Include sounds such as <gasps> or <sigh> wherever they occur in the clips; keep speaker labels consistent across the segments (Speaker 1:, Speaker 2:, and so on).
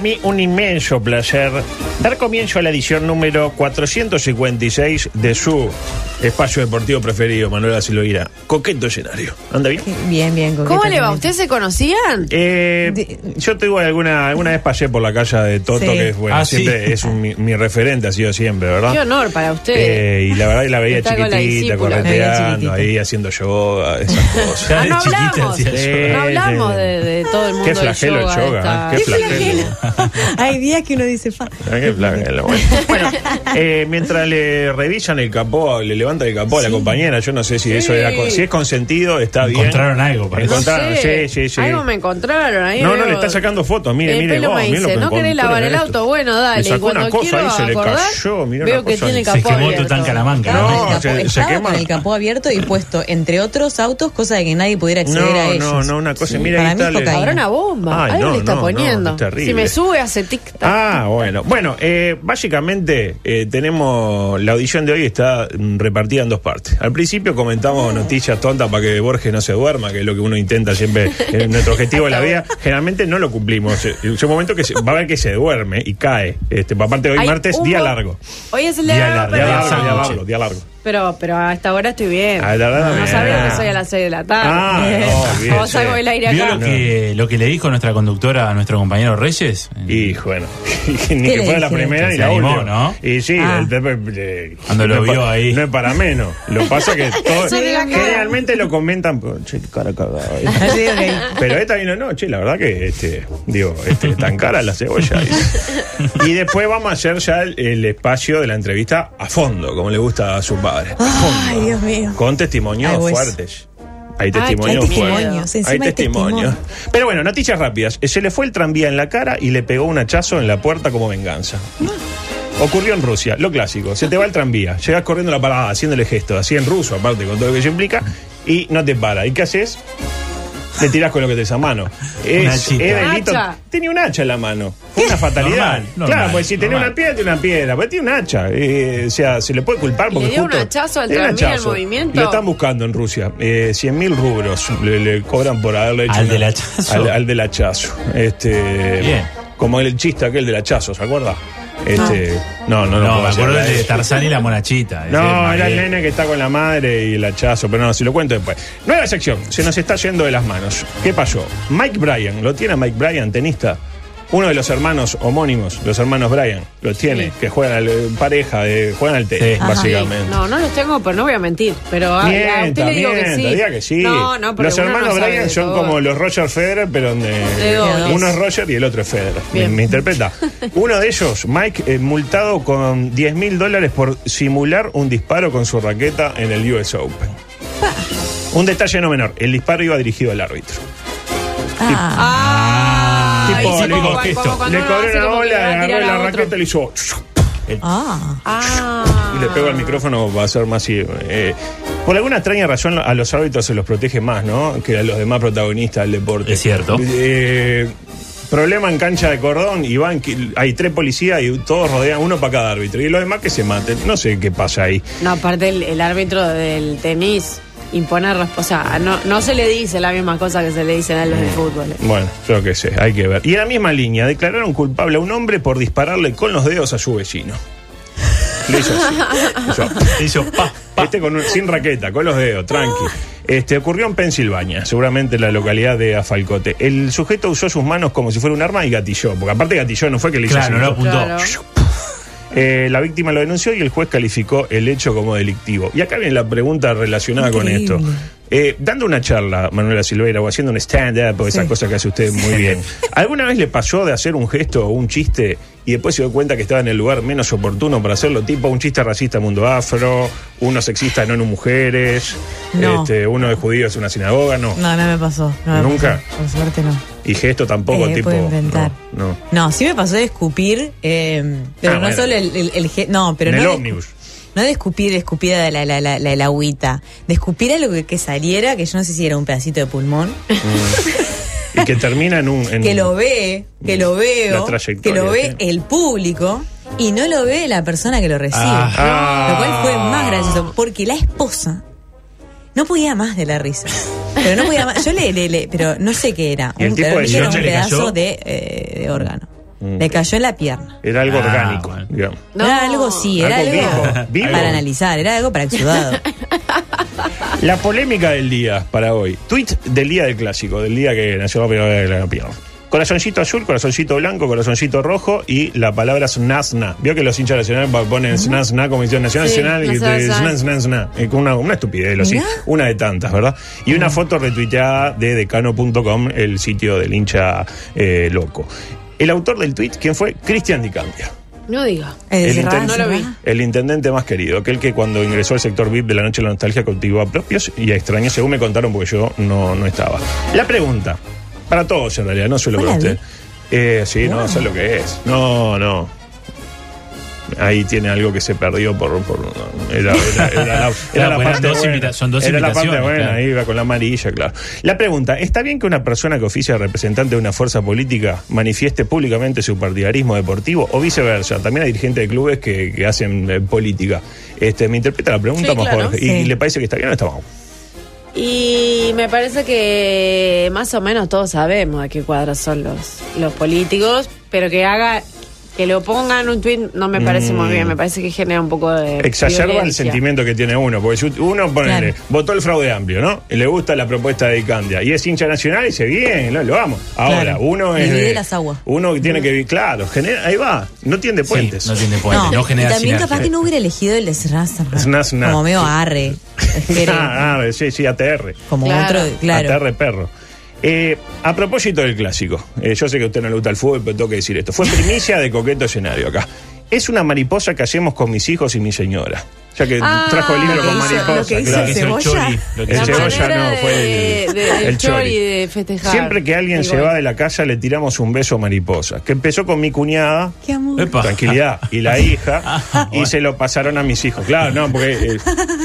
Speaker 1: Para mí un inmenso placer dar comienzo a la edición número 456 de su espacio deportivo preferido, Manuela Silveira. Coqueto escenario. ¿Anda bien?
Speaker 2: Bien, bien.
Speaker 3: ¿Cómo le va? ¿Ustedes se conocían?
Speaker 1: Eh,
Speaker 2: De-
Speaker 1: yo tuve alguna, alguna vez pasé por la calle de Toto,
Speaker 2: Sí.
Speaker 1: que es bueno,
Speaker 4: Ah, sí.
Speaker 1: siempre es un- mi, mi referente, ha sido siempre, ¿verdad?
Speaker 3: Qué honor para usted.
Speaker 1: Eh, y la verdad que la veía
Speaker 3: Está
Speaker 1: chiquitita, correteando, ahí haciendo yoga, esas cosas.
Speaker 3: Ah,
Speaker 4: de
Speaker 3: no
Speaker 4: chiquita
Speaker 3: hablamos.
Speaker 4: hacía
Speaker 1: Sí.
Speaker 4: yoga.
Speaker 3: no hablamos de, el mundo
Speaker 1: Qué
Speaker 3: del
Speaker 1: flagelo el
Speaker 3: yoga.
Speaker 1: yoga,
Speaker 3: esta-
Speaker 1: ¿eh? Qué
Speaker 2: Qué
Speaker 1: flagelo. <laughs>
Speaker 2: Hay días que uno dice fa.
Speaker 1: Qué flagelo, Bueno, <laughs> Bueno, eh, mientras le revisan el capó, le levantan el capó a la compañera, yo no sé si eso era con- si es consentido, está bien.
Speaker 4: Encontraron algo, parece.
Speaker 3: No
Speaker 1: Encontraron,
Speaker 3: sé,
Speaker 1: sí, sí, sí.
Speaker 3: Algo me encontraron ahí.
Speaker 1: No, no,
Speaker 3: veo-
Speaker 1: le está sacando fotos, mire,
Speaker 3: El
Speaker 1: mire vos,
Speaker 3: me
Speaker 1: mire lo
Speaker 3: dice,
Speaker 1: que
Speaker 3: ¿no querés lavar el auto? Bueno,
Speaker 1: Le
Speaker 3: dale. Y
Speaker 1: sacó
Speaker 3: cuando
Speaker 1: una cosa ahí, se le cayó,
Speaker 3: veo que tiene el
Speaker 4: Se
Speaker 3: capó
Speaker 4: quemó
Speaker 1: No,
Speaker 2: el capó,
Speaker 1: se- quema.
Speaker 2: el capó abierto y puesto entre otros autos, cosa de que nadie pudiera acceder a
Speaker 1: No,
Speaker 2: ellos.
Speaker 1: no, no, una cosa,
Speaker 2: Sí,
Speaker 1: mira,
Speaker 2: para
Speaker 1: ahí
Speaker 2: mí
Speaker 1: está,
Speaker 3: una bomba.
Speaker 1: Ay,
Speaker 3: Algo
Speaker 1: no,
Speaker 3: le está
Speaker 1: no, no,
Speaker 3: poniendo.
Speaker 1: terrible.
Speaker 3: si me sube, hace tic-tac.
Speaker 1: Ah, bueno. Bueno, eh, básicamente eh, tenemos. La audición de hoy está mm, repartida en dos partes. Al principio comentamos noticias tontas para que Borges no se duerma, que es lo que uno intenta siempre. eh, <laughs> nuestro objetivo de la vida. Generalmente no lo cumplimos. Eh, Es un momento que se- va a haber que se duerme y cae. Este, aparte, hoy
Speaker 3: Hay
Speaker 1: martes, día largo.
Speaker 3: Hoy es el
Speaker 4: Día
Speaker 3: día
Speaker 4: largo,
Speaker 1: día largo.
Speaker 3: Pero, pero a esta hora estoy bien.
Speaker 1: A la hora
Speaker 3: no sabía que soy a las 6 de la tarde.
Speaker 1: Ah, no, bien,
Speaker 3: o salgo
Speaker 1: sí.
Speaker 3: del aire
Speaker 4: ¿Vio
Speaker 3: acá.
Speaker 4: lo que, lo que le dijo nuestra conductora a nuestro compañero Reyes?
Speaker 1: Y bueno, <laughs> ni
Speaker 2: ¿Qué
Speaker 1: que fuera la primera ni la última.
Speaker 4: ¿no?
Speaker 1: Y sí,
Speaker 2: Ah.
Speaker 1: el- eh,
Speaker 4: Cuando lo
Speaker 1: no es
Speaker 4: vio
Speaker 1: pa-
Speaker 4: ahí.
Speaker 1: No es para menos. Lo pasa que <laughs> todo,
Speaker 3: Eso de la cara.
Speaker 1: generalmente lo comentan, pero, che, cara cagada. <laughs> eh". Pero esta vino, no, che, la verdad que este, digo, este, tan cara la cebolla. Y después vamos a hacer ya el, el espacio de la entrevista a fondo, como le gusta a su padre.
Speaker 2: Ay. Dios mío.
Speaker 1: Con testimonios
Speaker 2: Ay, pues.
Speaker 1: fuertes. Hay
Speaker 3: Ay,
Speaker 1: testimonios fuertes.
Speaker 2: testimonios,
Speaker 1: Hay testimonios.
Speaker 2: testimonios.
Speaker 1: Pero bueno, noticias rápidas. Eh, Se le fue el tranvía en la cara y le pegó un hachazo en la puerta como venganza. Ocurrió en Rusia, lo clásico. Se te va el tranvía, llegas corriendo a la parada, haciéndole gesto, así en ruso, aparte, con todo lo que eso implica, y no te para. ¿Y qué haces? Le tirás con lo que te a mano. Es, delito-
Speaker 3: Hacha.
Speaker 1: Tenía un hacha en la mano. Fue una <laughs> fatalidad.
Speaker 4: Normal, normal,
Speaker 1: claro, pues si tenía
Speaker 4: normal.
Speaker 1: una piedra, tiene una piedra. Pues tiene un hacha. Eh, o sea, se le puede culpar
Speaker 3: ¿Y
Speaker 1: porque
Speaker 3: le dio un
Speaker 1: justo-
Speaker 3: hachazo al
Speaker 1: un
Speaker 3: tranvía, al
Speaker 1: hachazo.
Speaker 3: movimiento?
Speaker 1: Lo están buscando en Rusia. Eh, 100 mil rubros le, le cobran por haberle hecho.
Speaker 4: ¿Al
Speaker 1: una-
Speaker 4: del hachazo?
Speaker 1: Al, al del hachazo. Este,
Speaker 4: Bien.
Speaker 1: Como el chiste aquel del hachazo, ¿se acuerda? Este, no, no, no.
Speaker 4: No,
Speaker 1: puedo
Speaker 4: me
Speaker 1: hacer
Speaker 4: acuerdo de
Speaker 1: de-
Speaker 4: Tarzán y la monachita.
Speaker 1: No, era el nene que está con la madre y el hachazo, pero no, si lo cuento después. Nueva sección, se nos está yendo de las manos. ¿Qué pasó? Mike Bryan, ¿lo tiene Mike Bryan, tenista? Uno de los hermanos homónimos, los hermanos Bryan, lo tiene,
Speaker 3: Sí.
Speaker 1: que juegan al- pareja, de, juegan al tenis,
Speaker 4: Sí.
Speaker 1: básicamente.
Speaker 3: No, no los tengo, pero no voy a mentir. Pero a, a
Speaker 1: Mienta,
Speaker 3: usted le digo que sí.
Speaker 1: diga que sí.
Speaker 3: No, no, pero
Speaker 1: los
Speaker 3: uno
Speaker 1: hermanos
Speaker 3: no de
Speaker 1: son
Speaker 3: todo.
Speaker 1: como los Roger Federer, pero de,
Speaker 3: De dobles.
Speaker 1: uno es Roger y el otro es Federer. Me, me interpreta. <laughs> Uno de ellos, Mike, eh, multado con 10 mil dólares por simular un disparo con su raqueta en el US Open. <laughs> Un detalle no menor, el disparo iba dirigido al árbitro.
Speaker 3: Ah,
Speaker 1: Tipo, le
Speaker 3: como
Speaker 4: gesto.
Speaker 3: como
Speaker 1: Le
Speaker 3: hace
Speaker 1: una
Speaker 3: como que
Speaker 1: bola,
Speaker 3: va a
Speaker 1: agarró la raqueta y le hizo...
Speaker 2: Ah.
Speaker 3: Ah.
Speaker 1: y le pego al micrófono va a ser más así, eh, por alguna extraña razón a los árbitros se los protege más, ¿no? Que a los demás protagonistas del deporte.
Speaker 4: Es cierto.
Speaker 1: Eh, problema en cancha de cordón y van, que- hay tres policías y todos rodean uno para cada árbitro y los demás que se maten. No sé qué pasa ahí.
Speaker 3: No, aparte el, el árbitro del tenis impone resp- o sea, no, no se le dice la misma cosa que se le dicen a los del fútbol.
Speaker 1: Bueno, yo qué sé, hay que ver. Y en la misma línea, declararon culpable a un hombre por dispararle con los dedos a su vecino. Le hizo así. Hizo,
Speaker 4: pa, pa.
Speaker 1: Este con un- sin raqueta, con los dedos, tranqui. Este ocurrió en Pensilvania, seguramente en la localidad de Afalcote. El sujeto usó sus manos como si fuera un arma y gatilló, porque aparte gatilló no fue que le hizo
Speaker 4: Claro,
Speaker 1: así.
Speaker 4: no apuntó.
Speaker 3: Claro.
Speaker 1: Eh, la víctima lo denunció y el juez calificó el hecho como delictivo. Y acá viene la pregunta relacionada con esto. Eh, dando una charla, Manuela Silveira, o haciendo un stand-up, o esas
Speaker 2: Sí.
Speaker 1: cosas que hace usted muy bien, ¿alguna vez le pasó de hacer un gesto o un chiste y después se dio cuenta que estaba en el lugar menos oportuno para hacerlo, tipo un chiste racista en mundo afro, uno sexista en ONU Mujeres,
Speaker 2: No.
Speaker 1: este, uno de judíos en una sinagoga, no.
Speaker 2: No, no me pasó. no me
Speaker 1: ¿Nunca?
Speaker 2: pasó. Por suerte no.
Speaker 1: Y gesto tampoco,
Speaker 2: Eh,
Speaker 1: tipo. No, no.
Speaker 2: No, sí me pasó de escupir, eh, pero
Speaker 1: Ah,
Speaker 2: no
Speaker 1: bueno.
Speaker 2: solo el, el, No, pero
Speaker 1: en
Speaker 2: no.
Speaker 1: el ómnibus.
Speaker 2: No de escupir, de escupida de la, la, la, la, agüita. De escupir algo que, que saliera, que yo no sé si era un pedacito de pulmón. <laughs>
Speaker 1: Y que termina en un. en-
Speaker 2: que lo ve, que lo
Speaker 1: La
Speaker 2: veo,
Speaker 1: trayectoria,
Speaker 2: que lo ve
Speaker 1: sí.
Speaker 2: el público y no lo ve la persona que lo recibe.
Speaker 1: Ah.
Speaker 2: Lo cual fue más gracioso, porque la esposa no podía más de la risa. Pero no podía más. Yo le, le- le- pero no sé qué era.
Speaker 1: ¿Y el
Speaker 2: Un,
Speaker 1: de
Speaker 2: era un pedazo de, eh, de órgano.
Speaker 1: Mm.
Speaker 2: Le cayó en la pierna.
Speaker 1: Era algo
Speaker 4: Ah,
Speaker 1: orgánico,
Speaker 4: bueno.
Speaker 1: digamos.
Speaker 3: No.
Speaker 2: Era algo, sí, era
Speaker 1: Algo
Speaker 2: algo,
Speaker 1: vivo, vivo.
Speaker 2: para analizar, era algo para exudado. <laughs>
Speaker 1: La polémica del día para hoy. Tweet del día del clásico, del día que nació de la campeón. Corazoncito azul, corazoncito blanco, corazoncito rojo y la palabra snazna. Vio que los hinchas nacionales ponen snazna como dicen nacional
Speaker 3: Sí,
Speaker 1: nacional y te-
Speaker 3: nacional.
Speaker 1: snazna, con una, una estupidez, lo sí, una de tantas, ¿verdad? Y una foto retuiteada de decano.com, el sitio del hincha eh, loco. El autor del tweet, ¿quién fue? Cristian Di Candia.
Speaker 3: No diga.
Speaker 1: El
Speaker 2: cerrá,
Speaker 1: inten-
Speaker 3: No lo vi.
Speaker 1: El intendente más querido, aquel que cuando ingresó al sector VIP de la noche de la nostalgia cautivó a propios y a extraños, según me contaron, porque yo no, no estaba. La pregunta, para todos en realidad, no solo para usted. Eh, sí, no, sé lo que es. No, no. Ahí tiene algo que se perdió por. por era, era- era la, <laughs> era la parte
Speaker 4: dos
Speaker 1: buena.
Speaker 4: son dos
Speaker 1: Era la parte buena,
Speaker 4: claro.
Speaker 1: ahí iba con la amarilla, claro. La pregunta: ¿está bien que una persona que oficia de representante de una fuerza política manifieste públicamente su partidarismo deportivo o viceversa? También hay dirigentes de clubes que, que hacen eh, política. Este, ¿Me interpreta la pregunta
Speaker 3: Sí,
Speaker 1: más
Speaker 3: claro.
Speaker 1: Jorge? ¿Y
Speaker 2: Sí.
Speaker 1: le parece que está bien o está mal?
Speaker 3: Y me parece que más o menos todos sabemos de qué cuadros son los, los políticos, pero que haga, que lo pongan en un tweet no me parece muy bien, me parece que genera un poco de.
Speaker 1: Exacerba el sentimiento que tiene uno, porque si uno ponele,
Speaker 2: Claro.
Speaker 1: votó el fraude amplio, ¿no? Y le gusta la propuesta de Icandia y es hincha nacional y dice, bien, lo, lo vamos. Ahora,
Speaker 2: Claro.
Speaker 1: uno es.
Speaker 2: Divide
Speaker 1: de-
Speaker 2: las aguas.
Speaker 1: Uno que tiene que vi- claro, genera, ahí va, no tiende puentes.
Speaker 4: Sí, no tiene puente, no, genera
Speaker 2: y también
Speaker 4: sinergia.
Speaker 2: capaz que no hubiera elegido el de
Speaker 1: sna.
Speaker 2: Como medio arre. <laughs>
Speaker 1: ah, ah, sí, sí, ATR.
Speaker 2: como
Speaker 3: Claro.
Speaker 2: otro, claro.
Speaker 1: ATR perro. Eh, a propósito del clásico, eh, yo sé que usted no le gusta el fútbol, pero tengo que decir esto. Fue primicia de coqueto escenario acá. Es una mariposa que hacemos con mis hijos y mi señora. Ya que
Speaker 3: Ah,
Speaker 1: trajo el libro con mariposa.
Speaker 2: lo que hizo
Speaker 1: claro.
Speaker 4: el
Speaker 2: Cebolla.
Speaker 1: El
Speaker 4: el
Speaker 1: no, fue
Speaker 3: de-
Speaker 1: el-
Speaker 3: de-
Speaker 1: el
Speaker 3: el chori de festejar.
Speaker 1: Siempre que alguien se va de la casa le tiramos un beso mariposa. Que empezó con mi cuñada,
Speaker 2: Qué amor.
Speaker 4: Epa.
Speaker 1: tranquilidad, y la hija, <laughs>
Speaker 4: Ah,
Speaker 1: y
Speaker 4: bueno.
Speaker 1: se lo pasaron a mis hijos. Claro, no, porque eh,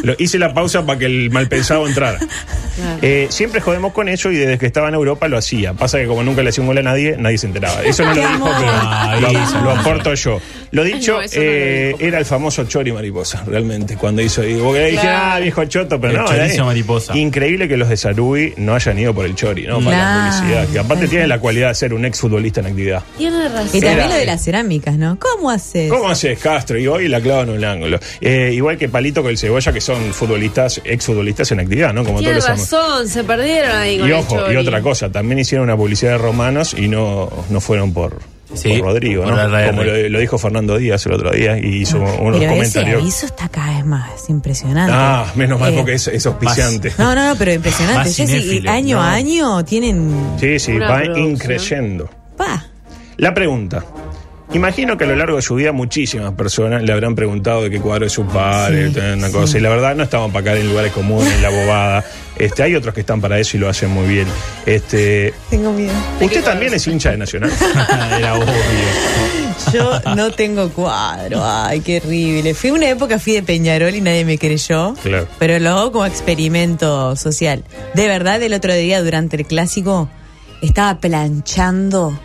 Speaker 1: lo- hice la pausa para que el mal pensado entrara.
Speaker 3: Claro.
Speaker 1: Eh, siempre jodemos con eso y desde que estaba en Europa lo hacía. Pasa que como nunca le hacía un gol a nadie, nadie se enteraba. Eso no lo dijo, pero lo, aporto yo. Lo dicho,
Speaker 3: No, eso no lo
Speaker 1: eh,
Speaker 3: dijo.
Speaker 1: era el famoso Chori Mariposa, realmente, cuando hizo. y Porque le dije,
Speaker 3: Claro.
Speaker 1: ah, viejo choto, pero
Speaker 4: El
Speaker 1: no.
Speaker 4: chorizo
Speaker 1: era-
Speaker 4: mariposa.
Speaker 1: Increíble que los de Sarubi no hayan ido por el Chori, ¿no? Para la
Speaker 2: Claro.
Speaker 1: publicidad. Que aparte tiene la cualidad de ser un ex futbolista en actividad.
Speaker 3: Tiene razón.
Speaker 2: Y también
Speaker 1: Era-
Speaker 2: lo de las cerámicas, ¿no? ¿Cómo haces?
Speaker 1: ¿Cómo haces, Castro? Y hoy la clavan en un ángulo. Eh, igual que Palito con el Cebolla, que son futbolistas, ex futbolistas en actividad, ¿no? Como
Speaker 3: Tiene
Speaker 1: todos los
Speaker 3: razón, se perdieron ahí con
Speaker 1: Y
Speaker 3: el
Speaker 1: ojo, y otra cosa, también hicieron una publicidad de romanos y no, no fueron por,
Speaker 4: Sí,
Speaker 1: por Rodrigo,
Speaker 4: por
Speaker 1: ¿no? Como lo, lo dijo Fernando Díaz el otro día y hizo unos
Speaker 2: Pero ese
Speaker 1: comentarios.
Speaker 2: aviso está cada vez más impresionante.
Speaker 1: Ah, menos mal
Speaker 2: Eh,
Speaker 1: porque es, es auspiciante.
Speaker 2: No, no, no, pero impresionante.
Speaker 4: Cinéfilo,
Speaker 2: año
Speaker 4: ¿no?
Speaker 2: a año tienen.
Speaker 1: Sí, sí, va increyendo.
Speaker 2: Pa.
Speaker 1: La pregunta. Imagino que a lo largo de su vida muchísimas personas le habrán preguntado de qué cuadro es su padre,
Speaker 2: Sí,
Speaker 1: una
Speaker 2: sí.
Speaker 1: cosa. Y la verdad no estaban para caer en lugares comunes, en la bobada. Este, hay otros que están para eso y lo hacen muy bien. Este,
Speaker 2: Tengo miedo.
Speaker 1: ¿Usted también es hincha de Nacional? <laughs>
Speaker 4: Era obvio.
Speaker 2: Yo no tengo cuadro. Ay, qué horrible. Fui una época, fui de Peñarol y nadie me creyó.
Speaker 1: Claro.
Speaker 2: Pero lo hago como experimento social. De verdad, el otro día, durante el clásico, estaba planchando.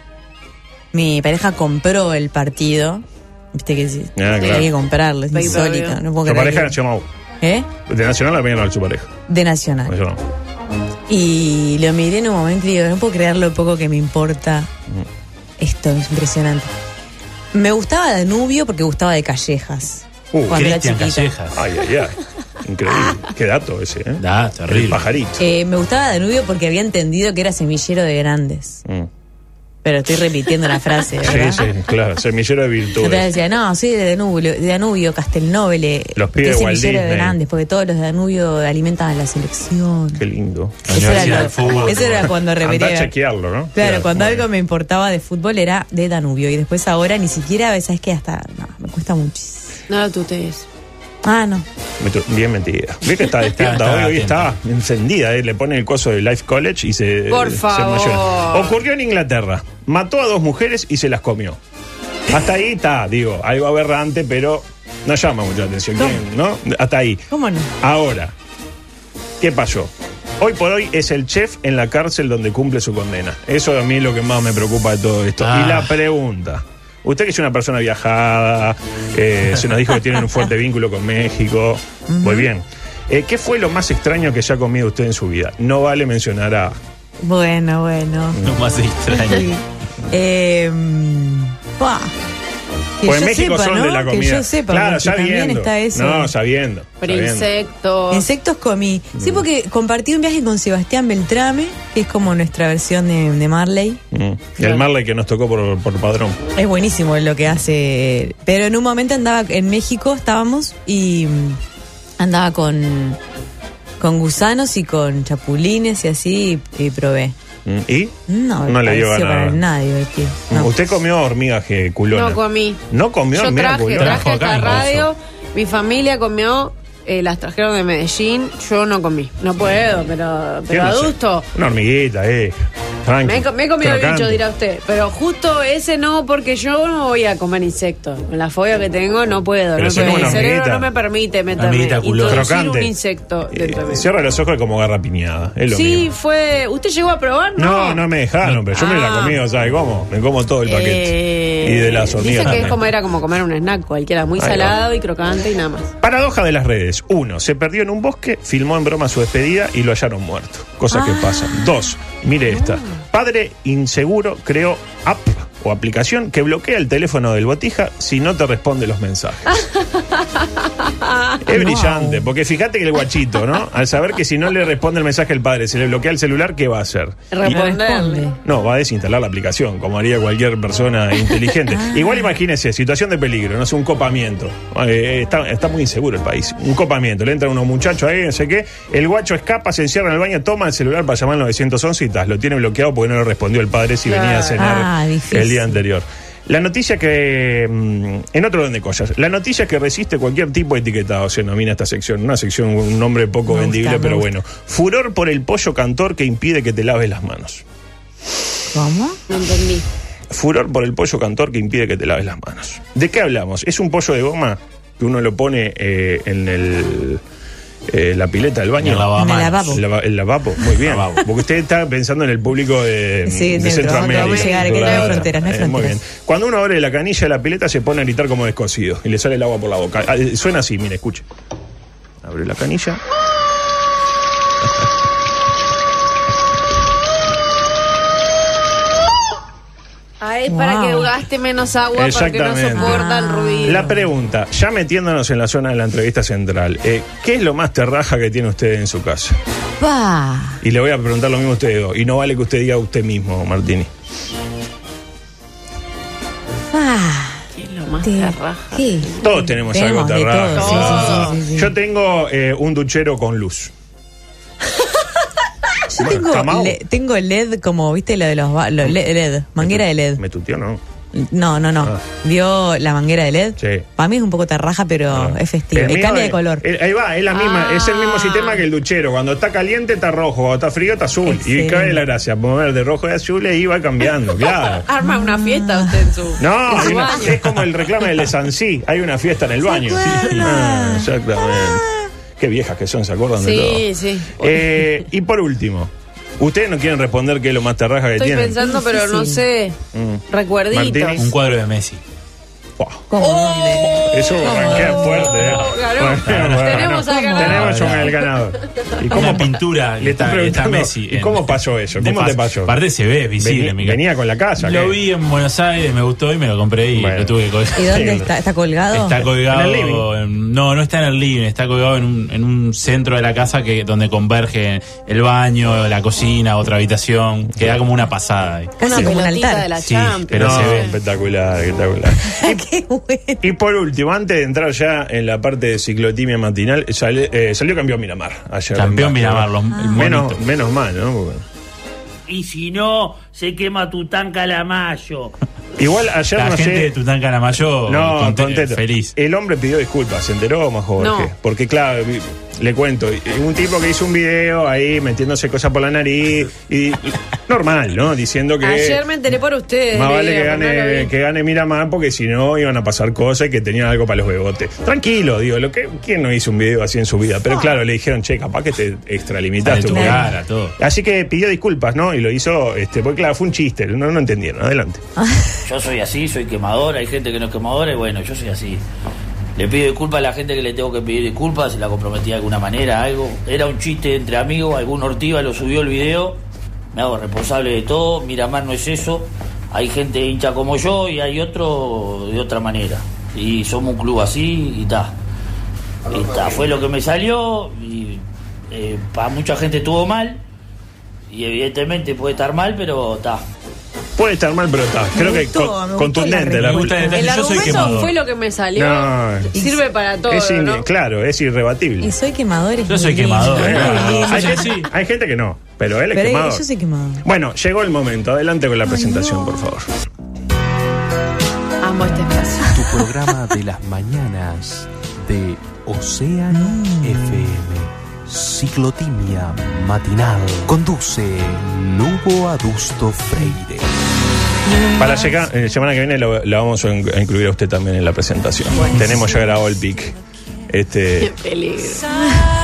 Speaker 2: Mi pareja compró el partido. Viste que sí.
Speaker 1: Ah, claro.
Speaker 2: Hay que comprarlo, es insólito. No puedo
Speaker 1: Su
Speaker 2: creer
Speaker 1: pareja
Speaker 2: que-
Speaker 1: nacional.
Speaker 2: ¿Eh?
Speaker 1: De Nacional la veían a su pareja.
Speaker 2: De Nacional.
Speaker 1: Eso no.
Speaker 2: Y lo miré en un momento y digo, no puedo creer lo poco que me importa. Esto es impresionante. Me gustaba Danubio porque gustaba de Callejas.
Speaker 1: Uh,
Speaker 2: cuando era
Speaker 4: Cristian
Speaker 2: chiquita.
Speaker 4: Callejas.
Speaker 1: Ay, ay, ay. Increíble. Qué dato ese, ¿eh?
Speaker 4: Da,
Speaker 1: El
Speaker 4: terrible.
Speaker 1: pajarito.
Speaker 2: Eh, me gustaba Danubio porque había entendido que era semillero de grandes.
Speaker 1: Mm.
Speaker 2: Pero estoy repitiendo la frase, ¿verdad?
Speaker 1: Sí, sí, claro, semillero de virtudes.
Speaker 2: decía, no, soy de Danubio, de Danubio Castelnobile.
Speaker 1: Los
Speaker 2: que
Speaker 1: pibes
Speaker 2: es
Speaker 1: de Walt
Speaker 2: semillero de. Grandes, porque todos los de Danubio alimentan a la selección.
Speaker 1: Qué lindo.
Speaker 2: Eso era, lo-
Speaker 4: Fútbol.
Speaker 2: eso era cuando
Speaker 1: Andá a
Speaker 2: repetía.
Speaker 1: chequearlo, ¿no?
Speaker 2: Claro, cuando algo me importaba de fútbol era de Danubio. Y después ahora ni siquiera, ¿sabes qué? Hasta, no, me cuesta muchísimo.
Speaker 3: No lo tutees.
Speaker 2: Ah, no.
Speaker 1: Bien mentira. Ve que está <laughs> despierta hoy, hoy está encendida, ¿eh? le pone el coso de Life College y se.
Speaker 3: Por
Speaker 1: se
Speaker 3: favor.
Speaker 1: Ocurrió en Inglaterra. Mató a dos mujeres y se las comió. Hasta ahí está, digo, algo aberrante, pero no llama mucho la atención. ¿Quién, ¿No? Hasta ahí.
Speaker 2: ¿Cómo no?
Speaker 1: Ahora, ¿qué pasó? Hoy por hoy es el chef en la cárcel donde cumple su condena. Eso a mí es lo que más me preocupa de todo esto.
Speaker 4: Ah.
Speaker 1: Y la pregunta. Usted que es una persona viajada, eh, se nos dijo que tienen un fuerte vínculo con México. Muy bien. Eh, ¿Qué fue lo más extraño que haya comido usted en su vida? No vale mencionar a...
Speaker 2: Bueno, bueno.
Speaker 4: Lo más extraño.
Speaker 2: Eh. Que
Speaker 1: Pues en México
Speaker 2: sepa,
Speaker 1: son
Speaker 2: ¿no?
Speaker 1: de la comida.
Speaker 2: Que yo sepa,
Speaker 1: claro, sabiendo.
Speaker 2: está eso.
Speaker 1: No, sabiendo.
Speaker 3: Pero
Speaker 1: sabiendo.
Speaker 3: insectos.
Speaker 2: Insectos comí.
Speaker 1: Mm.
Speaker 2: Sí, porque compartí un viaje con Sebastián Beltrame, que es como nuestra versión de, de Marley.
Speaker 1: Mm. El Marley que nos tocó por, por padrón.
Speaker 2: Es buenísimo lo que hace. Pero en un momento andaba en México, estábamos, y mm, andaba con, con gusanos y con chapulines y así, y, y probé.
Speaker 1: Mm. ¿Y?
Speaker 2: No,
Speaker 1: No le dio
Speaker 2: para nada divertido. No.
Speaker 1: Usted comió hormigas que culona.
Speaker 3: No comí.
Speaker 1: ¿No comió
Speaker 3: Yo
Speaker 1: hormiga
Speaker 3: traje,
Speaker 1: culona?
Speaker 3: traje
Speaker 4: Trajo acá
Speaker 3: esta
Speaker 4: en
Speaker 3: radio. Mi familia comió, eh, las trajeron de Medellín. Yo no comí. No puedo, pero,
Speaker 1: Yo
Speaker 3: pero
Speaker 1: no sé.
Speaker 3: adulto.
Speaker 1: Una hormiguita, eh. Tranqui.
Speaker 3: Me, he co- me he comido el
Speaker 1: Crocante.
Speaker 3: bicho, dirá usted. Pero justo ese no, porque yo no voy a comer insectos. Con la fobia que tengo, no puedo.
Speaker 1: Pero
Speaker 3: no
Speaker 1: si
Speaker 3: puedo.
Speaker 1: no, una
Speaker 3: El cerebro no me permite meterme. Introducir
Speaker 1: Crocante.
Speaker 3: un insecto
Speaker 1: Eh,
Speaker 3: dentro de mí.
Speaker 1: cierra los ojos como garrapiñada. Es lo
Speaker 3: Sí, fue. ¿Usted llegó a probar? No,
Speaker 1: No, me dejaron, pero yo me la
Speaker 3: Ah.
Speaker 1: comí, ¿sabe cómo? Me como todo el paquete.
Speaker 3: Eh,
Speaker 1: y de las hormigas
Speaker 3: Dicen que es
Speaker 1: también.
Speaker 3: como era como comer un snack cualquiera, muy
Speaker 1: Ahí va.
Speaker 3: salado y crocante y nada más.
Speaker 1: Paradoja de las redes. Uno, se perdió en un bosque, filmó en broma su despedida y lo hallaron muerto. Cosas que
Speaker 2: Ah.
Speaker 1: pasan. Dos, mire esta. Padre inseguro creó app o aplicación que bloquea el teléfono del botija si no te responde los mensajes. <laughs> es brillante, porque fíjate que el guachito, ¿no? Al saber que si no le responde el mensaje el padre, se le bloquea el celular, ¿qué va a hacer?
Speaker 3: Responderle.
Speaker 2: responde.
Speaker 1: no, va a desinstalar la aplicación, como haría cualquier persona inteligente. <laughs> Igual imagínese, situación de peligro, no sé, un copamiento. Eh, está, está muy inseguro el país. Un copamiento, le entran unos muchachos ahí, no sé qué. El guacho escapa, se encierra en el baño, toma el celular para llamar al 911 y tas, lo tiene bloqueado porque no le respondió el padre si
Speaker 3: Claro.
Speaker 1: venía a cenar
Speaker 2: Ah, difícil.
Speaker 1: el día anterior. La noticia que. mm, En otro orden de cosas. La noticia que resiste cualquier tipo de etiquetado se denomina esta sección. Una sección, un nombre poco
Speaker 2: Me
Speaker 1: vendible, pero bueno. Furor por el pollo cantor que impide que te laves las manos.
Speaker 2: ¿Cómo?
Speaker 3: No entendí.
Speaker 1: Furor por el pollo cantor que impide que te laves las manos. ¿De qué hablamos? Es un pollo de goma que uno lo pone eh, en el, eh, la pileta del baño.
Speaker 4: En el
Speaker 2: lavabo.
Speaker 1: El, lava- el lavabo, muy bien.
Speaker 4: Lavabo.
Speaker 1: Porque usted está pensando en el público de,
Speaker 2: Sí,
Speaker 1: de Centroamérica.
Speaker 2: vamos a llegar, que no hay fronteras, no hay
Speaker 1: Eh, muy bien. Cuando uno abre la canilla de la pileta se pone a gritar como descosido y le sale el agua por la boca. Ah, eh, Suena así, mire, escuche. Abre la canilla.
Speaker 3: Ah, es para que gaste menos agua porque no
Speaker 1: Exactamente.
Speaker 3: soporta el ruido.
Speaker 1: La pregunta, ya metiéndonos en la zona de la entrevista central, eh, ¿qué es lo más terraja que tiene usted en su casa?
Speaker 2: Pa.
Speaker 1: Y le voy a preguntar lo mismo a usted dos. Y no vale que usted diga usted mismo, Martini.
Speaker 2: Pa.
Speaker 3: ¿Qué es lo más
Speaker 2: Te-
Speaker 3: terraja?
Speaker 2: ¿Qué?
Speaker 1: Todos tenemos algo
Speaker 2: de
Speaker 1: terraja.
Speaker 2: todo, sí, sí, sí, sí, sí.
Speaker 1: Yo tengo eh, un duchero con luz.
Speaker 2: Yo
Speaker 1: Bueno,
Speaker 2: tengo, le- tengo LED como, viste, lo de los, LED, LED, manguera de LED.
Speaker 1: ¿Me tuteó no?
Speaker 2: No, no, no.
Speaker 1: Ah.
Speaker 2: ¿Vio la manguera de LED?
Speaker 1: Sí.
Speaker 2: Para mí es un poco terraja, pero
Speaker 1: Ah.
Speaker 2: es festivo.
Speaker 1: El mío
Speaker 2: cambia de color.
Speaker 1: el- ahí va, es la misma,
Speaker 3: Ah.
Speaker 1: es el mismo sistema que el duchero. Cuando está caliente está rojo, cuando está frío está azul. Y cae la gracia, mover de rojo y azul y va cambiando, claro. <laughs>
Speaker 3: Arma una fiesta usted en su,
Speaker 1: No,
Speaker 3: en su
Speaker 1: hay una-
Speaker 3: baño.
Speaker 1: es como el reclame del Sansi. Hay una fiesta en el baño.
Speaker 2: acuerdan? <laughs>
Speaker 1: Ah, exactamente. Qué viejas que son, ¿se acuerdan de todo?
Speaker 3: Sí, sí.
Speaker 1: Eh, y por último, ustedes no quieren responder qué es lo más terraja que
Speaker 3: Estoy
Speaker 1: tienen.
Speaker 3: pensando, pero no sé.
Speaker 1: Mm.
Speaker 3: Recuerditos.
Speaker 1: Martini.
Speaker 4: Un cuadro de Messi.
Speaker 2: ¿Cómo? ¿Dónde?
Speaker 1: Eso arranquea fuerte. ¿eh?
Speaker 3: ganó.
Speaker 1: Bueno, bueno,
Speaker 3: Tenemos al ganador.
Speaker 1: Tenemos un el ganador. ¿Y
Speaker 4: Una pintura
Speaker 1: Le está
Speaker 4: está, Messi.
Speaker 1: ¿y cómo pasó eso? ¿Cómo te
Speaker 4: pas-
Speaker 1: pasó?
Speaker 4: Aparte se ve visible. Cara.
Speaker 1: venía con la casa,
Speaker 4: Lo
Speaker 1: ¿qué?
Speaker 4: vi en Buenos Aires, me gustó y me lo compré y
Speaker 1: Bueno.
Speaker 4: lo tuve que colgar.
Speaker 2: ¿Y dónde está? ¿Está colgado?
Speaker 4: Está colgado.
Speaker 1: ¿En el living?
Speaker 4: en- no, no está en el living, está colgado en un, en un centro de la casa que donde converge el baño, la cocina, otra habitación. Queda como una pasada. ahí.
Speaker 2: Casi
Speaker 3: Una
Speaker 2: como un
Speaker 3: pelotita
Speaker 2: altar.
Speaker 3: de la
Speaker 4: Sí,
Speaker 3: Champions.
Speaker 4: pero
Speaker 1: No,
Speaker 4: se ve.
Speaker 1: espectacular, espectacular. <laughs> <laughs>
Speaker 2: Qué bueno.
Speaker 1: Y por último, antes de entrar ya en la parte de ciclotimia matinal, sale- eh, salió campeón Miramar ayer.
Speaker 4: Campeón Miramar, los- el
Speaker 1: menos, menos mal, ¿no? Porque-
Speaker 5: Y si no, se quema tu tan calamayo. <laughs>
Speaker 1: Igual ayer
Speaker 4: La
Speaker 1: no
Speaker 4: gente
Speaker 1: sé.
Speaker 4: de Tután Canamayo
Speaker 1: No,
Speaker 4: conte-
Speaker 1: contento.
Speaker 4: feliz.
Speaker 1: El hombre pidió disculpas, ¿se enteró, más Jorge?
Speaker 3: No.
Speaker 1: Porque, claro, le cuento, un tipo que hizo un video ahí metiéndose cosas por la nariz y normal, ¿no? Diciendo que
Speaker 3: Ayer me enteré por ustedes.
Speaker 1: más vale que gane, que gane Miramar porque si no iban a pasar cosas y que tenían algo para los bebotes. Tranquilo, digo, lo que ¿quién no hizo un video así en su vida? Pero claro, le dijeron, che, capaz que te extralimitaste un poco.
Speaker 4: cara, todo.
Speaker 1: Así que pidió disculpas, ¿no? Y lo hizo, este, porque claro, fue un chiste, no, no entendieron. Adelante.
Speaker 5: Yo soy así, soy quemador, hay gente que no es quemadora y bueno, yo soy así. Le pido disculpas a la gente que le tengo que pedir disculpas, si la comprometí de alguna manera, algo. Era un chiste entre amigos, algún ortiva lo subió el video, me hago responsable de todo, Miramar no es eso, hay gente hincha como yo y hay otro de otra manera. Y somos un club así y ta, fue lo que me salió y eh, para mucha gente estuvo mal y evidentemente puede estar mal, pero está.
Speaker 1: Puede estar mal, pero está. Creo que
Speaker 2: gustó,
Speaker 1: con- contundente
Speaker 2: la
Speaker 1: la
Speaker 4: gusta
Speaker 1: respuesta.
Speaker 4: el
Speaker 3: El
Speaker 4: Yo soy
Speaker 3: argumento
Speaker 4: quemador.
Speaker 3: fue lo que me salió.
Speaker 1: No.
Speaker 3: Sirve para todo,
Speaker 1: Es in-
Speaker 3: ¿no?
Speaker 1: Claro, es irrebatible.
Speaker 2: Y soy quemador. es
Speaker 4: Yo soy quemador,
Speaker 1: hay,
Speaker 4: sí,
Speaker 1: gente, hay gente que no, pero él es
Speaker 2: Pero
Speaker 1: quemador.
Speaker 2: yo soy quemador.
Speaker 1: Bueno, llegó el momento. Adelante con la presentación, por favor.
Speaker 3: Amo este espacio.
Speaker 6: Tu programa de las mañanas de Océano FM. Ciclotimia matinal. Conduce Lugo Adusto Freire.
Speaker 1: Para la llega- eh, semana que viene lo- la vamos a in- a incluir a usted también en la presentación. Tenemos ya grabado el pic. Este,
Speaker 3: Peligro.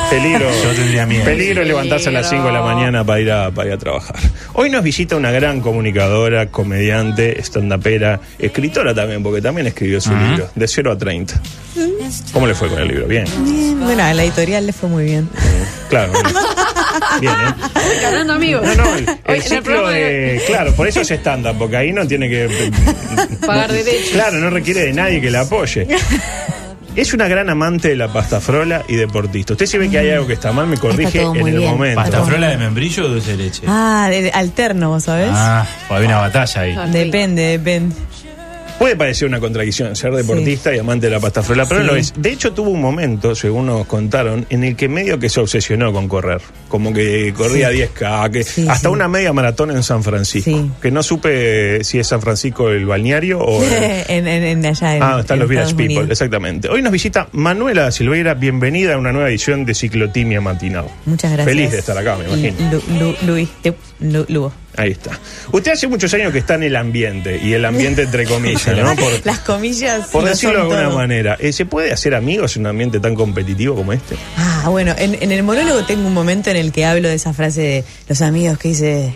Speaker 1: peligro.
Speaker 4: Yo tendría miedo.
Speaker 1: Peligro levantarse a las 5 de la mañana para ir, a, para ir a trabajar. Hoy nos visita una gran comunicadora, comediante, estandapera, escritora también, porque también escribió su libro, de 0 a 30. ¿Cómo le fue con el libro? Bien.
Speaker 2: Bien, Bueno, a la editorial le fue muy bien.
Speaker 1: Claro. <laughs> <laughs> Bien, ¿eh?
Speaker 3: Ganando amigos.
Speaker 1: No, no, el, ciclo de. Claro, por eso es estándar, porque ahí no tiene que.
Speaker 3: Pagar derechos.
Speaker 1: Claro, no requiere de nadie que la apoye. Es una gran amante de la pasta frola y deportista. Usted si ve que hay algo que está mal, me corrige en el
Speaker 2: bien.
Speaker 1: momento.
Speaker 4: ¿Pasta frola de membrillo o dulce de leche?
Speaker 2: Ah, de- alterno, ¿vos sabés?
Speaker 4: Ah, pues había una batalla ahí.
Speaker 3: Ah.
Speaker 2: Depende, depende.
Speaker 1: Puede parecer una contradicción ser deportista y amante de la pasta frola, pero
Speaker 2: Sí.
Speaker 1: no lo es. De hecho, tuvo un momento, según nos contaron, en el que medio que se obsesionó con correr. Como que corría 10K, que
Speaker 2: Sí,
Speaker 1: hasta
Speaker 2: sí.
Speaker 1: una media maratón en San Francisco.
Speaker 2: Sí.
Speaker 1: Que no supe si es San Francisco el balneario o. <laughs>
Speaker 2: en, en, en allá en,
Speaker 1: Ah, están los Village People,
Speaker 2: Unidos.
Speaker 1: exactamente. Hoy nos visita Manuela Silveira, bienvenida a una nueva edición de Ciclotimia Matinal.
Speaker 2: Muchas gracias.
Speaker 1: Feliz de estar acá, me imagino.
Speaker 2: Lu- Lu- Luis, Lu- Lu- Lugo.
Speaker 1: Ahí está. Usted hace muchos años que está en el ambiente, y el ambiente entre comillas, ¿no? <laughs> Por,
Speaker 2: Las comillas.
Speaker 1: por
Speaker 2: lo
Speaker 1: decirlo de alguna
Speaker 2: todo.
Speaker 1: manera. Eh, ¿Se puede hacer amigos en un ambiente tan competitivo como este?
Speaker 2: Ah, bueno, en, en el monólogo tengo un momento en el que hablo de esa frase de los amigos que hice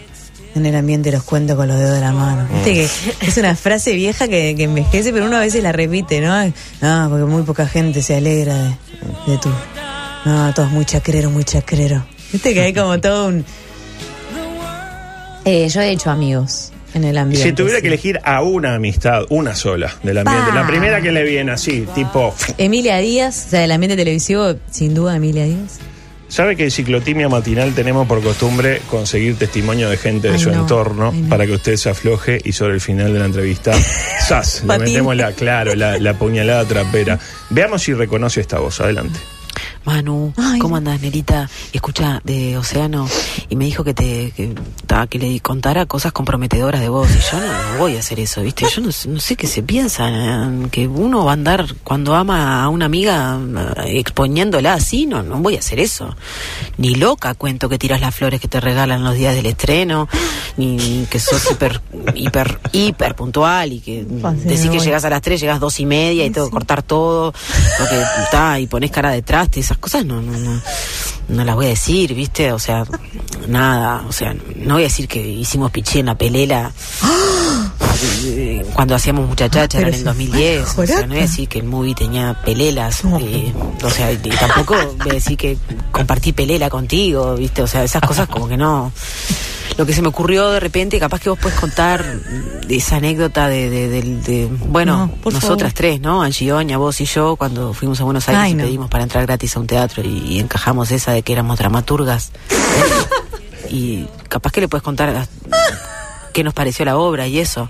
Speaker 2: en el ambiente los cuento con los dedos de la mano. Viste que es una frase vieja que, que envejece, pero uno a veces la repite, ¿no? No, porque muy poca gente se alegra de, de tú. No, todos muy chacreros, muy chacreros. Viste que hay como todo un... Eh, yo he hecho amigos en el ambiente.
Speaker 1: si tuviera
Speaker 2: sí.
Speaker 1: que elegir a una amistad, una sola del ambiente, la primera que le viene así, tipo,
Speaker 2: Emilia Díaz, o sea, del ambiente televisivo, sin duda Emilia Díaz.
Speaker 1: ¿sabe que en Ciclotimia Matinal tenemos por costumbre conseguir testimonio de gente de
Speaker 2: Ay,
Speaker 1: su
Speaker 2: no.
Speaker 1: entorno
Speaker 2: Ay, no.
Speaker 1: para que usted se afloje y sobre el final de la entrevista, <laughs> ¡zas! Le metemos la, claro, la, la puñalada trapera. Veamos si reconoce esta voz. Adelante.
Speaker 7: Manu,
Speaker 2: Ay.
Speaker 7: ¿cómo andas, Nerita? Escucha de Océano y me dijo que te que, que le contara cosas comprometedoras de vos y yo no, no voy a hacer eso, ¿viste? Yo no, sé- no sé qué se piensa, eh, que uno va a andar cuando ama a una amiga eh, exponiéndola así, no, no voy a hacer eso. Ni loca cuento que tiras las flores que te regalan los días del estreno, ni, que sos hiper, hiper, hiper puntual y que decís que llegas a las 3, llegas dos y media y tengo que cortar todo, porque está, y pones cara de traste, esas cosas no, no, no, las voy a decir, ¿viste? O sea, nada, o sea, no voy a decir que hicimos piché en la pelela. <gasps> cuando hacíamos muchachacha,
Speaker 2: Ah,
Speaker 7: en el
Speaker 2: se
Speaker 7: 2010.
Speaker 2: fue
Speaker 7: O sea, no voy a decir que el movie tenía pelelas. eh, o sea, y tampoco voy a decir que compartí pelela contigo, ¿viste? O sea, esas cosas como que no. Lo que se me ocurrió de repente, capaz que vos puedes contar de esa anécdota de, de, del- de- bueno,
Speaker 2: No,
Speaker 7: nosotras
Speaker 2: favor.
Speaker 7: tres, ¿no? Angie Oña, vos y yo, cuando fuimos a Buenos Aires
Speaker 2: Ay,
Speaker 7: y pedimos para entrar gratis a un teatro y, y encajamos esa de que éramos dramaturgas. <laughs> y capaz que le puedes contar a- qué nos pareció la obra y eso.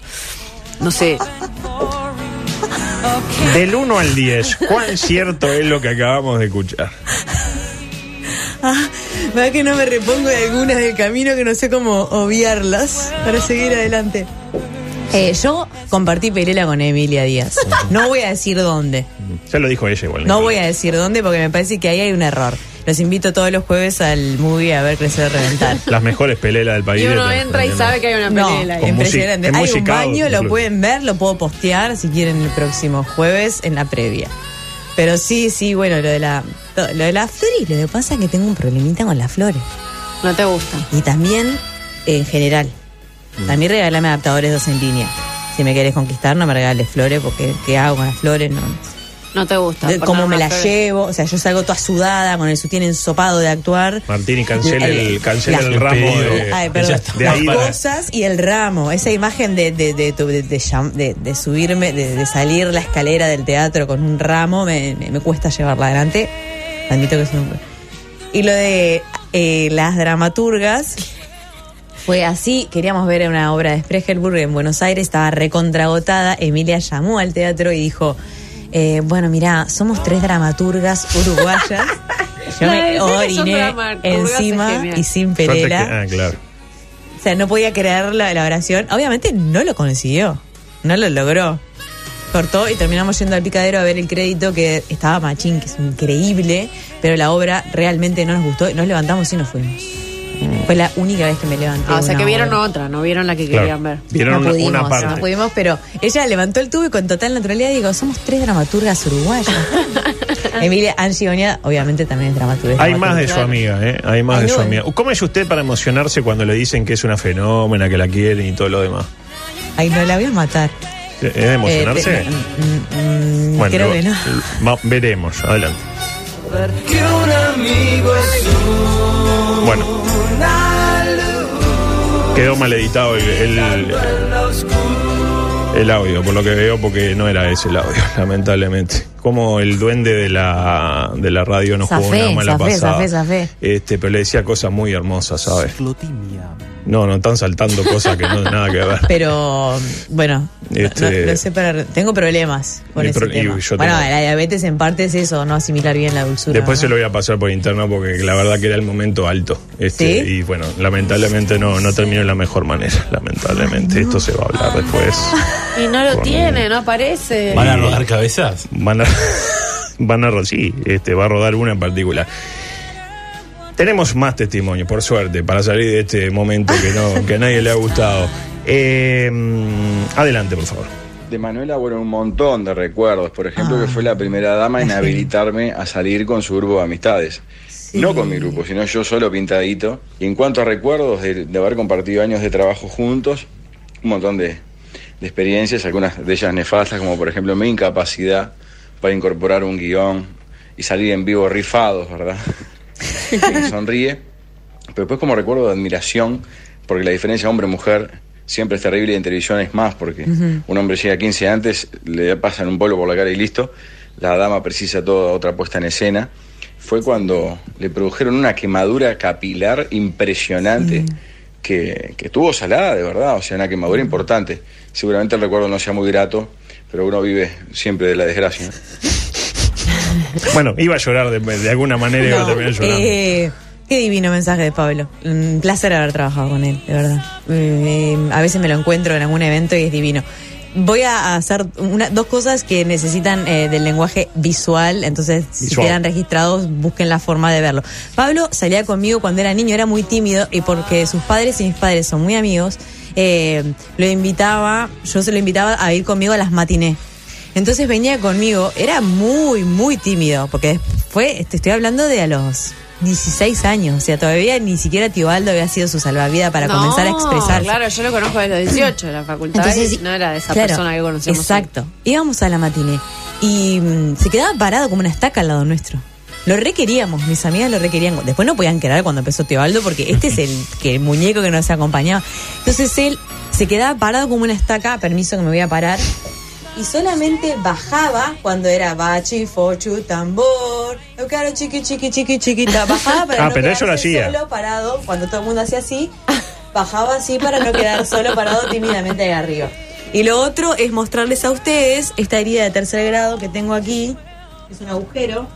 Speaker 7: No sé,
Speaker 1: Del 1 al 10, ¿cuán cierto es lo que acabamos de escuchar?
Speaker 2: Ah, ¿verdad que no me repongo de algunas del camino que no sé cómo obviarlas para seguir adelante? Eh, yo compartí pelela con Emilia Díaz. No voy a decir dónde.
Speaker 1: Ya lo dijo ella igual.
Speaker 2: No voy a decir dónde porque me parece que ahí hay un error. Los invito todos los jueves al movie a ver crecer reventar. <laughs>
Speaker 1: Las mejores pelelas del país.
Speaker 3: Y uno
Speaker 1: de-
Speaker 3: entra y sabe que hay una
Speaker 2: No,
Speaker 3: pelea ahí.
Speaker 1: Con
Speaker 2: impresionante. Hay un baño, lo pueden ver, lo puedo postear si quieren el próximo jueves en la previa. Pero sí, sí, bueno, lo de la lo de las flores, lo que pasa es que tengo un problemita con las flores.
Speaker 3: No te gusta.
Speaker 2: Y también en general. También regálame adaptadores dos en línea. Si me querés conquistar, no me regales flores, porque ¿qué hago con las flores? No,
Speaker 3: No te gusta.
Speaker 2: de cómo me
Speaker 3: flores.
Speaker 2: llevo. O sea, yo salgo toda sudada con el sutién ensopado de actuar.
Speaker 1: Martini, cancela el, cancela
Speaker 2: La-
Speaker 1: el ramo de,
Speaker 2: Ay,
Speaker 4: Ya
Speaker 2: perdón.
Speaker 4: está.
Speaker 1: de
Speaker 2: Las cosas y el ramo. Esa imagen de, de, de, tu- de- de llam- de- de subirme, de, de salir la escalera del teatro con un ramo, me, me- me cuesta llevarla adelante. Admito que es un... Y lo de eh, las dramaturgas fue así. Queríamos ver una obra de Spregelburg en Buenos Aires, estaba recontragotada. Emilia llamó al teatro y dijo: eh, Bueno, mira, somos tres dramaturgas uruguayas. <laughs> Yo me oriné encima y sin pelela.
Speaker 1: ah, claro.
Speaker 2: O sea, no podía creer la, la oración. Obviamente no lo consiguió. No lo logró. Cortó y terminamos yendo al picadero a ver el crédito que estaba Machín, que es increíble, pero la obra realmente no nos gustó. Nos levantamos y nos fuimos. Fue la única vez que me levanté.
Speaker 3: Ah, o sea que vieron otra, no vieron la que
Speaker 1: Claro.
Speaker 3: querían ver.
Speaker 1: Vieron
Speaker 2: no
Speaker 1: una,
Speaker 2: pudimos,
Speaker 1: una parte.
Speaker 2: no pudimos, pero ella levantó el tubo y con total naturalidad digo, somos tres dramaturgas uruguayas. <laughs> Emilia Angigonia, obviamente también es dramaturga.
Speaker 1: Hay más de su amiga, ¿eh? Hay más
Speaker 2: Ay,
Speaker 1: de su
Speaker 2: eh.
Speaker 1: amiga. ¿Cómo es usted para emocionarse cuando le dicen que es una fenómena, que la quieren y todo lo demás?
Speaker 2: Ay, no la voy a matar.
Speaker 1: ¿Es de emocionarse?
Speaker 2: Eh, mm, mm,
Speaker 1: bueno,
Speaker 2: creo que no.
Speaker 1: veremos, adelante. Bueno. Quedó mal editado el, el, el audio, por lo que veo, porque no era ese el audio, <laughs> lamentablemente. Como el duende de la, de la radio nos jugó una mala
Speaker 2: zafé,
Speaker 1: pasada.
Speaker 2: zafé, zafé.
Speaker 1: Este, pero le decía cosas muy hermosas, ¿sabes? No, no, están saltando cosas que no nada que ver.
Speaker 2: Pero bueno, no-
Speaker 1: Este-
Speaker 2: no, no sé para, tengo problemas con ese
Speaker 1: pro- y
Speaker 2: tema.
Speaker 1: yo
Speaker 2: bueno,
Speaker 1: tengo-
Speaker 2: la diabetes en parte es eso, no asimilar bien la dulzura.
Speaker 1: Después
Speaker 2: ¿no?
Speaker 1: se lo voy a pasar por interno porque la verdad que era el momento alto. Este,
Speaker 2: ¿Sí?
Speaker 1: Y bueno, lamentablemente no, no terminó de la mejor manera. <laughs> Lamentablemente, esto se va a hablar después.
Speaker 3: Y no lo
Speaker 1: Con-
Speaker 3: tiene, no aparece.
Speaker 4: ¿Van a rodar cabezas?
Speaker 1: Van a, <laughs> van a ro- sí, este, va a rodar una en particular. Tenemos más testimonios, por suerte, para salir de este momento que no, que a nadie le ha gustado. Eh, mm, adelante, por favor.
Speaker 8: De Manuela, bueno, un montón de recuerdos. Por ejemplo, que fue la primera dama en <laughs> habilitarme a salir con su grupo de amistades. No con mi grupo, sino yo solo pintadito. Y en cuanto a recuerdos de, de haber compartido años de trabajo juntos, un montón de, de experiencias, algunas de ellas nefastas, como por ejemplo mi incapacidad para incorporar un guion y salir en vivo rifados, ¿verdad? <laughs> Sonríe. Pero después como recuerdo de admiración, porque la diferencia hombre-mujer siempre es terrible y en televisión es más, porque un hombre llega 15 antes, le pasan un polvo por la cara y listo. La dama precisa toda otra puesta en escena. Fue cuando le produjeron una quemadura capilar impresionante que, que tuvo salada, de verdad, o sea, una quemadura importante. Seguramente el recuerdo no sea muy grato, pero uno vive siempre de la desgracia. <laughs> ¿no? <laughs>
Speaker 1: Bueno, iba a llorar de, de alguna manera, iba a terminar llorando.
Speaker 2: eh, qué divino mensaje de Pablo. Un placer haber trabajado con él, de verdad. Eh, a veces me lo encuentro en algún evento y es divino. Voy a hacer una, dos cosas que necesitan eh, del lenguaje visual, entonces si quedan registrados, busquen la forma de verlo. Pablo salía conmigo cuando era niño, era muy tímido y porque sus padres y mis padres son muy amigos, eh, lo invitaba, yo se lo invitaba a ir conmigo a las matiné. Entonces venía conmigo, era muy, muy tímido, porque fue, te estoy hablando de a los 16 años, o sea, todavía ni siquiera Tibaldo había sido su salvavidas para
Speaker 3: No,
Speaker 2: comenzar a expresarse.
Speaker 3: Claro, yo lo conozco desde los 18 de la facultad
Speaker 2: Entonces,
Speaker 3: y no era de esa
Speaker 2: claro,
Speaker 3: persona que conocemos. hoy.
Speaker 2: Exacto. Íbamos a la matiné y mm, se quedaba parado como una estaca al lado nuestro. Lo requeríamos, mis amigas lo requerían. Después no podían quedar cuando empezó Teobaldo porque este es el, que el muñeco que nos acompañaba. Entonces él se quedaba parado como una estaca, permiso que me voy a parar, y solamente bajaba cuando era bachi, fochu, tambor, yo quiero chiqui, chiqui, chiqui, chiquita. Bajaba para
Speaker 1: Ah,
Speaker 2: no
Speaker 1: pero eso lo
Speaker 2: quedarse
Speaker 1: hacía.
Speaker 2: solo parado, cuando todo el mundo hacía así, bajaba así para no quedar solo parado tímidamente ahí arriba. Y lo otro es mostrarles a ustedes esta herida de tercer grado que tengo aquí, es un agujero.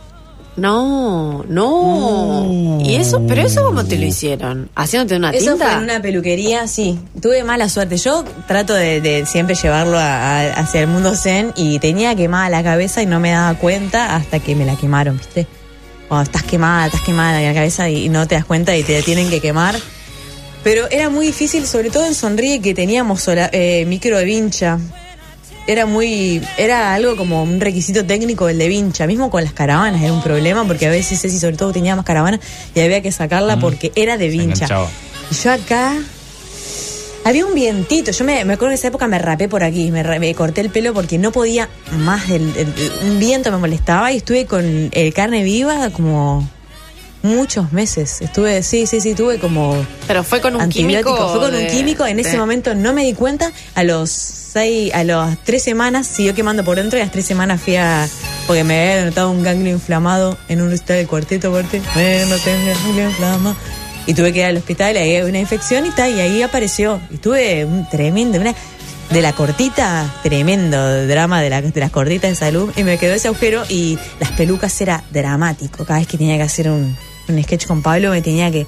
Speaker 3: No, no. ¿Y eso? ¿Pero eso cómo te lo hicieron? ¿Haciéndote una
Speaker 2: Eso
Speaker 3: tinta?
Speaker 2: fue en una peluquería, sí. Tuve mala suerte. Yo trato de, de siempre llevarlo a- a- hacia el mundo zen y tenía quemada la cabeza y no me daba cuenta hasta que me la quemaron, ¿viste? Cuando estás quemada, estás quemada en la cabeza y, y no te das cuenta y te tienen que quemar. Pero era muy difícil, sobre todo en Sonríe, que teníamos sola- eh, micro de vincha. Era muy. Era algo como un requisito técnico el de vincha. Mismo con las caravanas era un problema, porque a veces Ceci, sobre todo, tenía más caravanas y había que sacarla porque era de vincha. Y yo acá. Había un vientito. Yo me, me acuerdo en esa época me rapé por aquí. Me, ra- me corté el pelo porque no podía más. del- un viento me molestaba y estuve con el carne viva como muchos meses. Estuve, sí, sí, sí, tuve como
Speaker 3: Pero fue con un
Speaker 2: antibiótico.
Speaker 3: químico.
Speaker 2: Fue con un químico. En ese momento no me di cuenta. A los seis, a las tres semanas siguió quemando por dentro y a las tres semanas fui a. Porque me había notado un ganglio inflamado en un hospital del cuarteto fuerte. Bueno, tengo ganglio inflamado. Y tuve que ir al hospital, ahí una infección y tal, y ahí apareció. Y tuve un tremendo, una, de la cortita, tremendo drama de, la, de las cortitas de salud. Y me quedó ese agujero y las pelucas era dramático. Cada vez que tenía que hacer un, un sketch con Pablo me tenía que...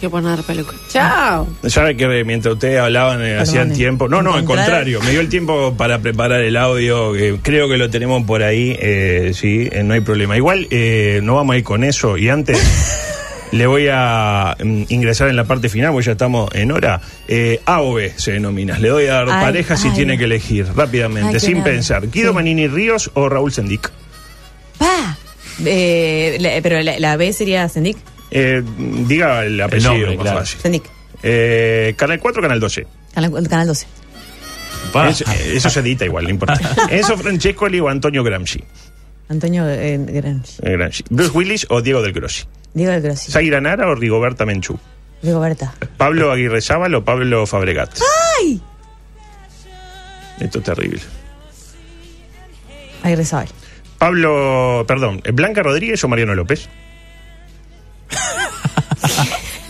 Speaker 3: Que poner peluca. Chao.
Speaker 1: Sabe que mientras ustedes hablaban eh, hacían tiempo. No, no, al contrario. Me dio el tiempo para preparar el audio. que creo que lo tenemos por ahí. eh, sí, eh, no hay problema. Igual eh, no vamos a ir con eso. Y antes <laughs> le voy a mm, ingresar en la parte final, porque ya estamos en hora. Eh, A o B se denomina. Le doy a dar
Speaker 2: Ay,
Speaker 1: pareja si
Speaker 2: ay.
Speaker 1: tiene que elegir rápidamente,
Speaker 2: Ay,
Speaker 1: sin pensar. Guido
Speaker 2: Sí.
Speaker 1: Manini Ríos o Raúl Sendic.
Speaker 2: ¡Pa! Eh, la- pero la, la B sería Sendik.
Speaker 1: Eh, diga el apellido,
Speaker 4: nombre,
Speaker 1: más
Speaker 4: claro.
Speaker 1: fácil. Eh, canal 4, Canal 12.
Speaker 2: Canal, canal 12.
Speaker 4: Pa.
Speaker 1: Eso, eh, eso se edita igual, no importa. <laughs> Enzo Francescoli o Antonio Gramsci.
Speaker 2: Antonio eh, Granchi.
Speaker 1: Eh, Gramsci. Bruce Willis o Diego del Grossi.
Speaker 2: Diego del Grossi.
Speaker 1: Zaira Nara o Rigoberta Menchú.
Speaker 2: Rigoberta.
Speaker 1: Pablo Aguirre Zábal o Pablo Fabregat.
Speaker 2: ¡Ay!
Speaker 1: Esto es terrible.
Speaker 2: Ahí Rezabal.
Speaker 1: Pablo, perdón, Blanca Rodríguez o Mariano López.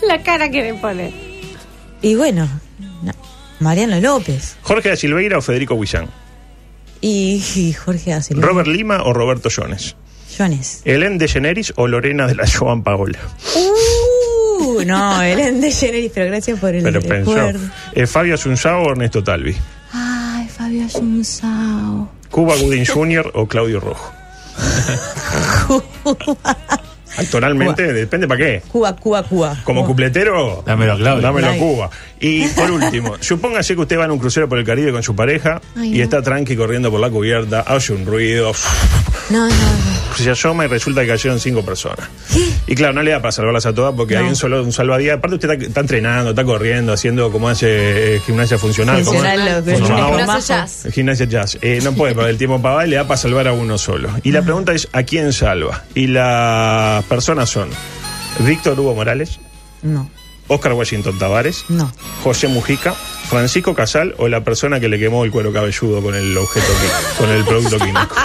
Speaker 3: La cara que le pone.
Speaker 2: Y bueno, no, Mariano López.
Speaker 1: Jorge da Silveira o Federico Huizán.
Speaker 2: Y, y Jorge Asilva.
Speaker 1: Robert Lima o Roberto Jones.
Speaker 2: Jones.
Speaker 1: Helen DeGeneres o Lorena de la Joan Paola.
Speaker 2: Uh, no, Ellen DeGeneres, pero gracias por el
Speaker 1: Pero pensó.
Speaker 2: recuerdo.
Speaker 1: Eh, Fabio Asunzao o Ernesto Talvi.
Speaker 2: Ay, Fabio Asunzao.
Speaker 1: Cuba Gooding Jr. o Claudio Rojo. <laughs> Actualmente, depende para qué.
Speaker 2: Cuba, Cuba, Cuba.
Speaker 1: Como cupletero,
Speaker 4: Dámelo a Claudio.
Speaker 1: dámelo a. Cuba. Y por último, <laughs> supóngase que usted va en un crucero por el Caribe con su pareja
Speaker 2: Ay,
Speaker 1: y
Speaker 2: no.
Speaker 1: está tranqui corriendo por la cubierta, hace un ruido,
Speaker 2: No, no, no. <laughs>
Speaker 1: se asoma y resulta que cayeron cinco personas. Y claro, no le da para salvarlas a todas porque
Speaker 2: No.
Speaker 1: hay un solo un salvadía. Aparte usted está, está entrenando, está corriendo, haciendo como hace eh, gimnasia funcional. como-
Speaker 2: Funcional,
Speaker 1: como
Speaker 3: Gimnasia jazz.
Speaker 1: Gimnasia Jazz. Eh, no puede perder el tiempo para y le da para salvar a uno solo. Y la pregunta es, ¿a quién salva? Y las personas son Víctor Hugo Morales,
Speaker 2: No,
Speaker 1: Oscar Washington Tavares,
Speaker 2: no.
Speaker 1: José Mujica, Francisco Casal o la persona que le quemó el cuero cabelludo con el objeto quí- con el producto químico.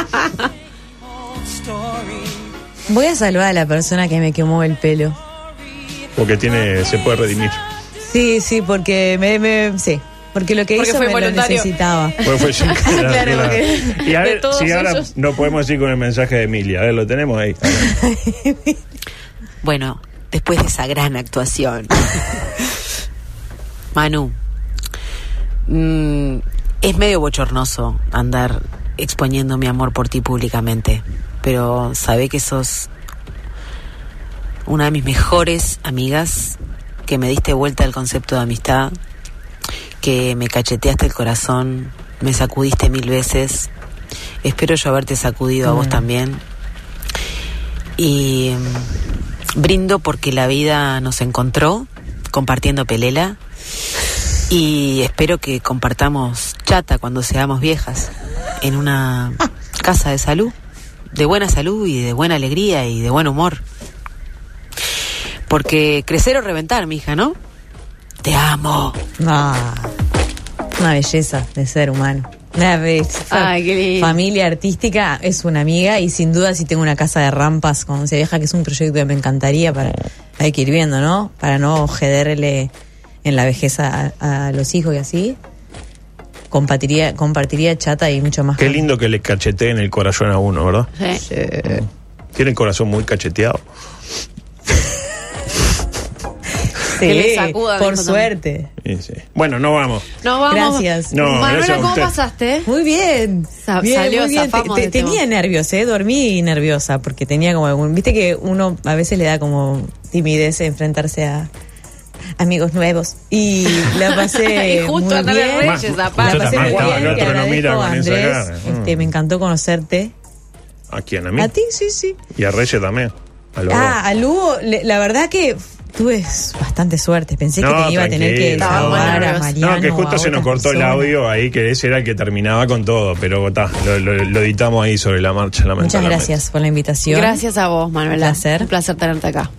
Speaker 2: Voy a salvar a la persona que me quemó el pelo.
Speaker 1: Porque tiene, se puede redimir.
Speaker 2: Sí, sí, porque me, me sí. Porque lo que
Speaker 3: Porque
Speaker 2: hizo
Speaker 3: fue
Speaker 2: me lo necesitaba.
Speaker 1: Bueno, fue sin querer,
Speaker 2: Claro,
Speaker 1: claro.
Speaker 2: porque
Speaker 1: Y a ver, si ahora
Speaker 3: ellos-
Speaker 1: no podemos ir con el mensaje de Emilia. A ver, lo tenemos ahí. <laughs>
Speaker 7: Bueno, después de esa gran actuación. <laughs> Manu, mm, es medio bochornoso andar exponiendo mi amor por ti públicamente, pero sabe que sos una de mis mejores amigas, que me diste vuelta al concepto de amistad, que me cacheteaste el corazón, me sacudiste mil veces. Espero yo haberte sacudido a vos también. Y mm, brindo porque la vida nos encontró compartiendo pelela y espero que compartamos chata cuando seamos viejas en una casa de salud, de buena salud y de buena alegría y de buen humor. Porque crecer o reventar, mija, ¿no? Te amo.
Speaker 2: Ah, una belleza de ser humano. Una belleza.
Speaker 3: Ay, qué lindo.
Speaker 2: Familia artística es una amiga y sin duda si tengo una casa de rampas con se vieja que es un proyecto que me encantaría para hay que ir viendo, ¿no? Para no jederle en la vejez a, a los hijos y así. Compartiría, compartiría chata y mucho más.
Speaker 1: Qué
Speaker 2: con-
Speaker 1: lindo que le cacheteen el corazón a uno, ¿verdad?
Speaker 3: Sí.
Speaker 1: Tiene el corazón muy cacheteado.
Speaker 2: Sí,
Speaker 3: Que le sacuda,
Speaker 2: por suerte.
Speaker 1: Sí, sí. Bueno, no vamos.
Speaker 3: No, vamos.
Speaker 2: Gracias.
Speaker 1: No,
Speaker 3: Manuela,
Speaker 1: gracias
Speaker 3: ¿cómo pasaste?
Speaker 2: Muy bien.
Speaker 3: Sa-
Speaker 2: Bien,
Speaker 3: salió,
Speaker 2: muy bien. Te- te- tenía nervios, ¿eh? Dormí nerviosa porque tenía como algún. Viste que uno a veces le da como timidez enfrentarse a amigos nuevos. Y la pasé. <laughs>
Speaker 3: Y justo
Speaker 2: muy bien.
Speaker 3: Reyes.
Speaker 2: La pasé muy bien.
Speaker 1: otro no
Speaker 2: Andrés. Este,
Speaker 1: Mm.
Speaker 2: me encantó conocerte.
Speaker 1: ¿A quién? ¿A mí?
Speaker 2: A ti, sí, sí.
Speaker 1: Y a Reyes también. A
Speaker 2: Ah, a Lugo, la verdad que tuve bastante suerte. Pensé que te iba a tener que
Speaker 3: muy
Speaker 2: desahogar a. Mariano.
Speaker 1: No, que justo se nos cortó el audio ahí, que ese era el que terminaba con todo, pero está, lo, lo- lo editamos ahí sobre la marcha,
Speaker 2: Muchas gracias por la invitación.
Speaker 3: Gracias a vos, Manuela.
Speaker 2: Un placer.
Speaker 3: Un placer tenerte acá.